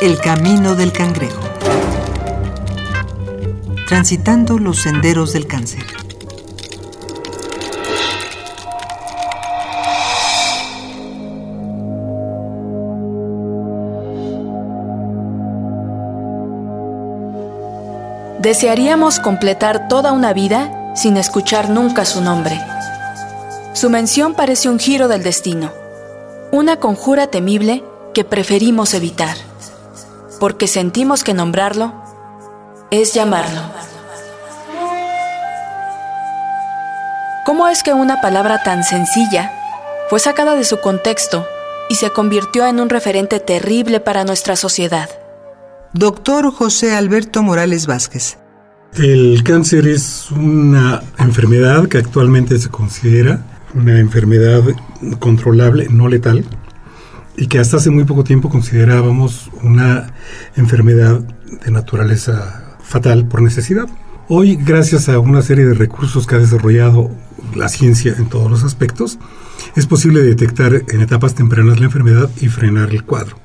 El camino del cangrejo. Transitando los senderos del cáncer. Desearíamos completar toda una vida sin escuchar nunca su nombre. Su mención parece un giro del destino, una conjura temible que preferimos evitar, porque sentimos que nombrarlo es llamarlo. ¿Cómo es que una palabra tan sencilla fue sacada de su contexto y se convirtió en un referente terrible para nuestra sociedad? Doctor José Alberto Morales Vázquez. El cáncer es una enfermedad que actualmente se considera una enfermedad controlable, no letal, y que hasta hace muy poco tiempo considerábamos una enfermedad de naturaleza fatal por necesidad. Hoy, gracias a una serie de recursos que ha desarrollado la ciencia en todos los aspectos, es posible detectar en etapas tempranas la enfermedad y frenar el cuadro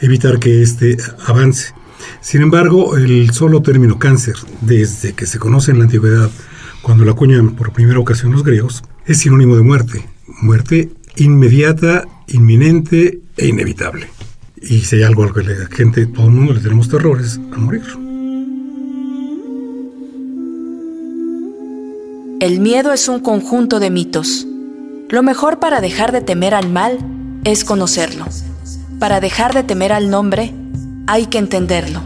evitar que éste avance. Sin embargo, el solo término cáncer, desde que se conoce en la antigüedad, cuando lo acuñan por primera ocasión los griegos, es sinónimo de muerte. Muerte inmediata, inminente e inevitable. Y si hay algo al que la gente, todo el mundo le tenemos terrores, a morir. El miedo es un conjunto de mitos. Lo mejor para dejar de temer al mal es conocerlo. Para dejar de temer al nombre, hay que entenderlo.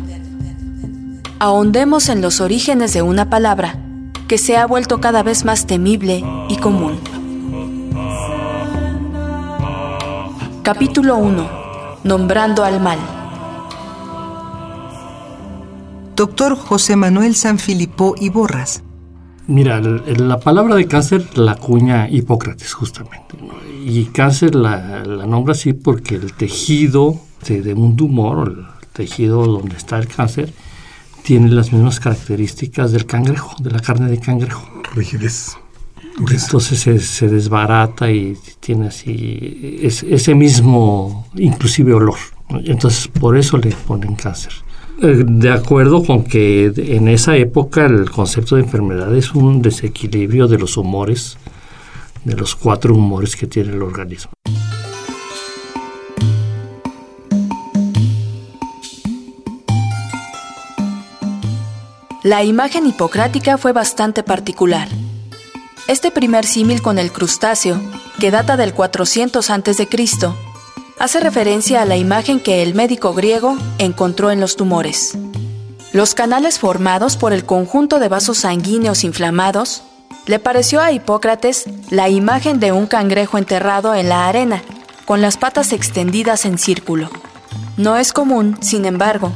Ahondemos en los orígenes de una palabra que se ha vuelto cada vez más temible y común. Capítulo 1. Nombrando al mal. Doctor José Manuel Sanfilippo y Borras. Mira, la palabra de cáncer la acuña Hipócrates justamente. Y cáncer la, nombra así porque el tejido de, un tumor, el tejido donde está el cáncer, tiene las mismas características del cangrejo, de la carne de cangrejo. Rigidez. Entonces se, desbarata y tiene así ese mismo, inclusive olor. Entonces por eso le ponen cáncer. Eh, de acuerdo con que en esa época el concepto de enfermedad es un desequilibrio de los humores, de los cuatro humores que tiene el organismo. La imagen hipocrática fue bastante particular. Este primer símil con el crustáceo, que data del 400 a.C., hace referencia a la imagen que el médico griego encontró en los tumores. Los canales formados por el conjunto de vasos sanguíneos inflamados le pareció a Hipócrates la imagen de un cangrejo enterrado en la arena, con las patas extendidas en círculo. No es común, sin embargo,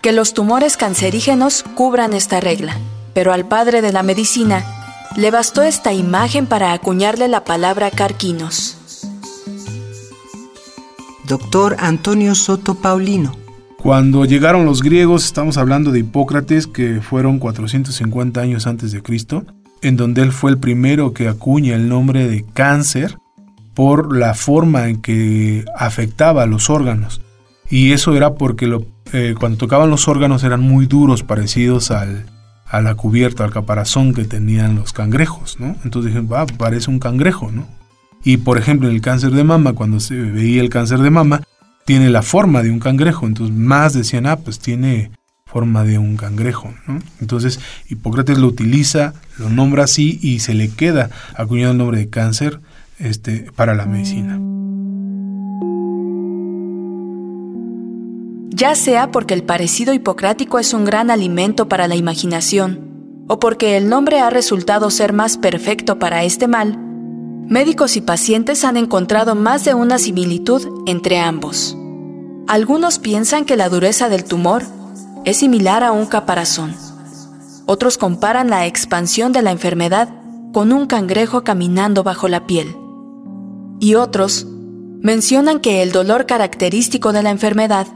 que los tumores cancerígenos cubran esta regla, pero al padre de la medicina le bastó esta imagen para acuñarle la palabra carquinos doctor Antonio Soto Paulino. Cuando llegaron los griegos, estamos hablando de Hipócrates, que fueron 450 años antes de Cristo, en donde él fue el primero que acuña el nombre de cáncer por la forma en que afectaba a los órganos. Y eso era porque eh, cuando tocaban los órganos eran muy duros, parecidos al, a la cubierta, al caparazón que tenían los cangrejos, ¿no? Entonces dije, va, parece un cangrejo, ¿no? Y por ejemplo, en el cáncer de mama, cuando se veía el cáncer de mama, tiene la forma de un cangrejo. Entonces, más decían, ah, pues tiene forma de un cangrejo. Entonces, Hipócrates lo utiliza, lo nombra así y se le queda acuñado el nombre de cáncer este, para la medicina. Ya sea porque el parecido hipocrático es un gran alimento para la imaginación, o porque el nombre ha resultado ser más perfecto para este mal, Médicos y pacientes han encontrado más de una similitud entre ambos. Algunos piensan que la dureza del tumor es similar a un caparazón. Otros comparan la expansión de la enfermedad con un cangrejo caminando bajo la piel. Y otros mencionan que el dolor característico de la enfermedad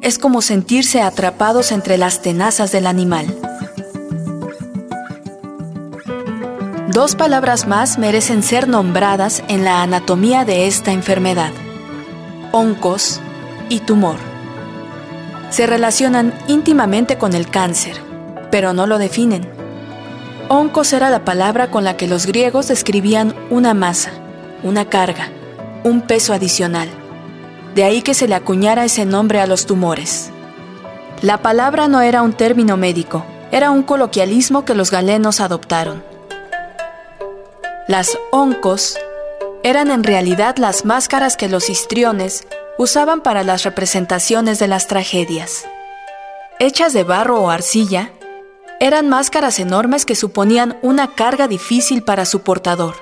es como sentirse atrapados entre las tenazas del animal. Dos palabras más merecen ser nombradas en la anatomía de esta enfermedad. Oncos y tumor. se relacionan íntimamente con el cáncer, pero no lo definen. Oncos era la palabra con la que los griegos describían una masa, una carga, un peso adicional. De ahí que se le acuñara ese nombre a los tumores. La palabra no era un término médico, era un coloquialismo que los galenos adoptaron. Las oncos eran en realidad las máscaras que los histriones usaban para las representaciones de las tragedias. Hechas de barro o arcilla, eran máscaras enormes que suponían una carga difícil para su portador,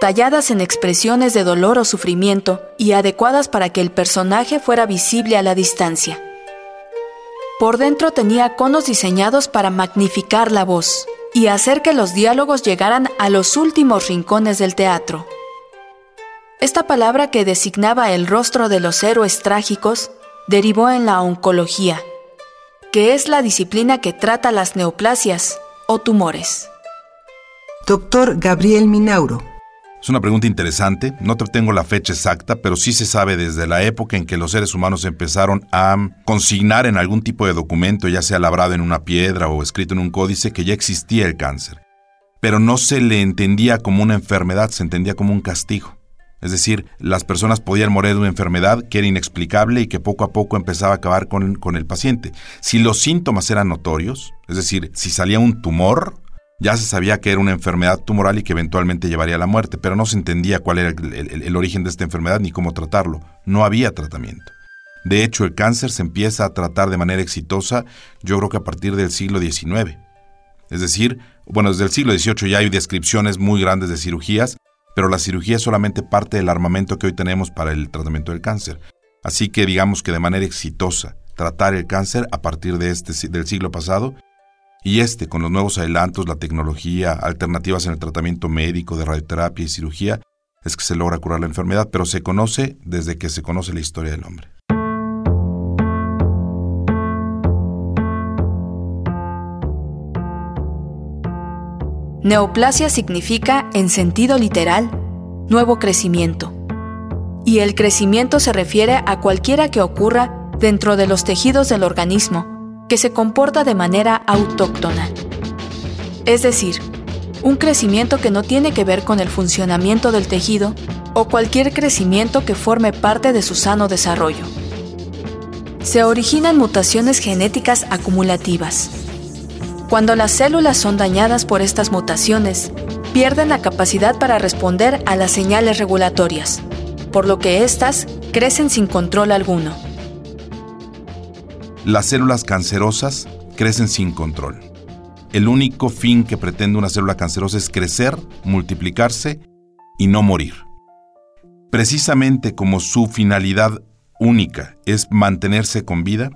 talladas en expresiones de dolor o sufrimiento y adecuadas para que el personaje fuera visible a la distancia. Por dentro tenía conos diseñados para magnificar la voz y hacer que los diálogos llegaran a los últimos rincones del teatro. Esta palabra que designaba el rostro de los héroes trágicos derivó en la oncología, que es la disciplina que trata las neoplasias o tumores. Doctor Gabriel Minauro. Es una pregunta interesante, no tengo la fecha exacta, pero sí se sabe desde la época en que los seres humanos empezaron a consignar en algún tipo de documento, ya sea labrado en una piedra o escrito en un códice, que ya existía el cáncer. Pero no se le entendía como una enfermedad, se entendía como un castigo. Es decir, las personas podían morir de una enfermedad que era inexplicable y que poco a poco empezaba a acabar con, con, el paciente. Si los síntomas eran notorios, es decir, si salía un tumor, ya se sabía que era una enfermedad tumoral y que eventualmente llevaría a la muerte, pero no se entendía cuál era el, origen de esta enfermedad ni cómo tratarlo. No había tratamiento. De hecho, el cáncer se empieza a tratar de manera exitosa, yo creo que a partir del siglo XIX. Es decir, bueno, desde el siglo XVIII ya hay descripciones muy grandes de cirugías, pero la cirugía es solamente parte del armamento que hoy tenemos para el tratamiento del cáncer. Así que digamos que de manera exitosa tratar el cáncer a partir de este, del siglo pasado y este con los nuevos adelantos, la tecnología, alternativas en el tratamiento médico de radioterapia y cirugía, es que se logra curar la enfermedad, pero se conoce desde que se conoce la historia del hombre. Neoplasia significa, en sentido literal, nuevo crecimiento. Y el crecimiento se refiere a cualquiera que ocurra dentro de los tejidos del organismo, que se comporta de manera autóctona. Es decir, un crecimiento que no tiene que ver con el funcionamiento del tejido o cualquier crecimiento que forme parte de su sano desarrollo. Se originan mutaciones genéticas acumulativas, cuando las células son dañadas por estas mutaciones, pierden la capacidad para responder a las señales regulatorias, por lo que éstas crecen sin control alguno. Las células cancerosas crecen sin control. El único fin que pretende una célula cancerosa es crecer, multiplicarse y no morir. Precisamente como su finalidad única es mantenerse con vida,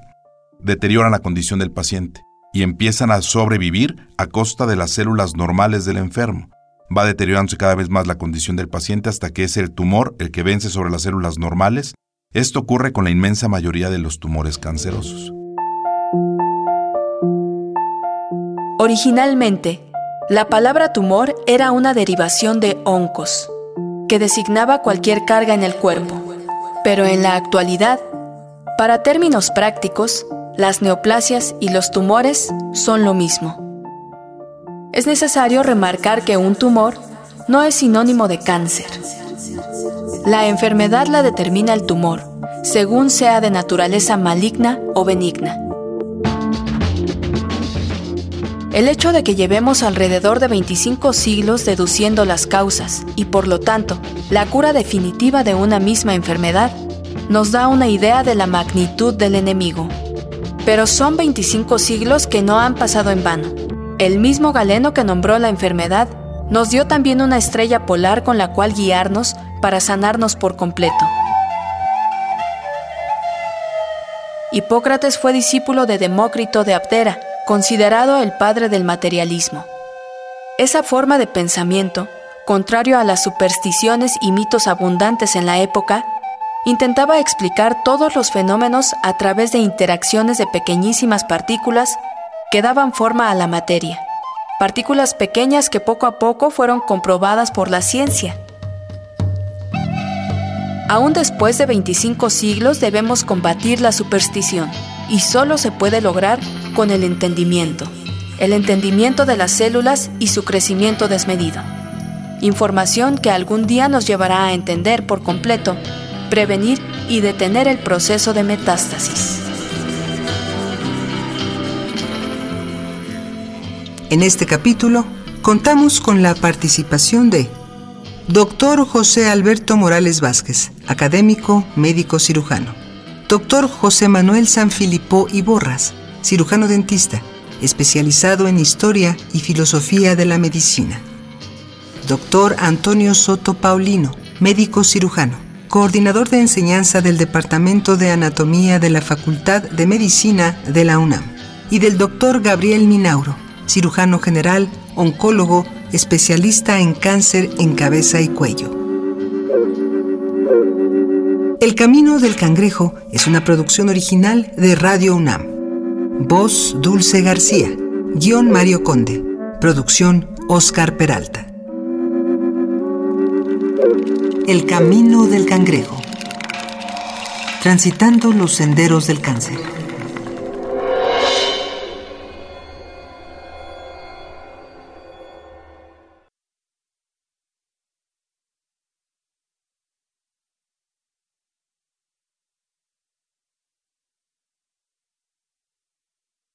deterioran la condición del paciente y empiezan a sobrevivir a costa de las células normales del enfermo. Va deteriorándose cada vez más la condición del paciente hasta que es el tumor el que vence sobre las células normales. Esto ocurre con la inmensa mayoría de los tumores cancerosos. Originalmente, la palabra tumor era una derivación de oncos, que designaba cualquier carga en el cuerpo. Pero en la actualidad, para términos prácticos, las neoplasias y los tumores son lo mismo. Es necesario remarcar que un tumor no es sinónimo de cáncer. La enfermedad la determina el tumor, según sea de naturaleza maligna o benigna. El hecho de que llevemos alrededor de 25 siglos deduciendo las causas y por lo tanto la cura definitiva de una misma enfermedad nos da una idea de la magnitud del enemigo. Pero son 25 siglos que no han pasado en vano. El mismo Galeno que nombró la enfermedad nos dio también una estrella polar con la cual guiarnos para sanarnos por completo. Hipócrates fue discípulo de Demócrito de Abdera, considerado el padre del materialismo. Esa forma de pensamiento, contrario a las supersticiones y mitos abundantes en la época, intentaba explicar todos los fenómenos a través de interacciones de pequeñísimas partículas que daban forma a la materia, partículas pequeñas que poco a poco fueron comprobadas por la ciencia. Aún después de 25 siglos debemos combatir la superstición y solo se puede lograr con el entendimiento, el entendimiento de las células y su crecimiento desmedido. Información que algún día nos llevará a entender por completo, prevenir y detener el proceso de metástasis. En este capítulo contamos con la participación de Dr. José Alberto Morales Vázquez, académico, médico cirujano. Dr. José Manuel Sanfilippo Iborras, cirujano dentista, especializado en historia y filosofía de la medicina. Dr. Antonio Soto Paulino, médico cirujano, coordinador de enseñanza del Departamento de Anatomía de la Facultad de Medicina de la UNAM. Y del Dr. Gabriel Minauro, cirujano general, oncólogo, especialista en cáncer en cabeza y cuello. El Camino del Cangrejo es una producción original de Radio UNAM. Voz Dulce García. Guión Mario Conde. Producción Oscar Peralta. El Camino del Cangrejo. Transitando los senderos del cáncer.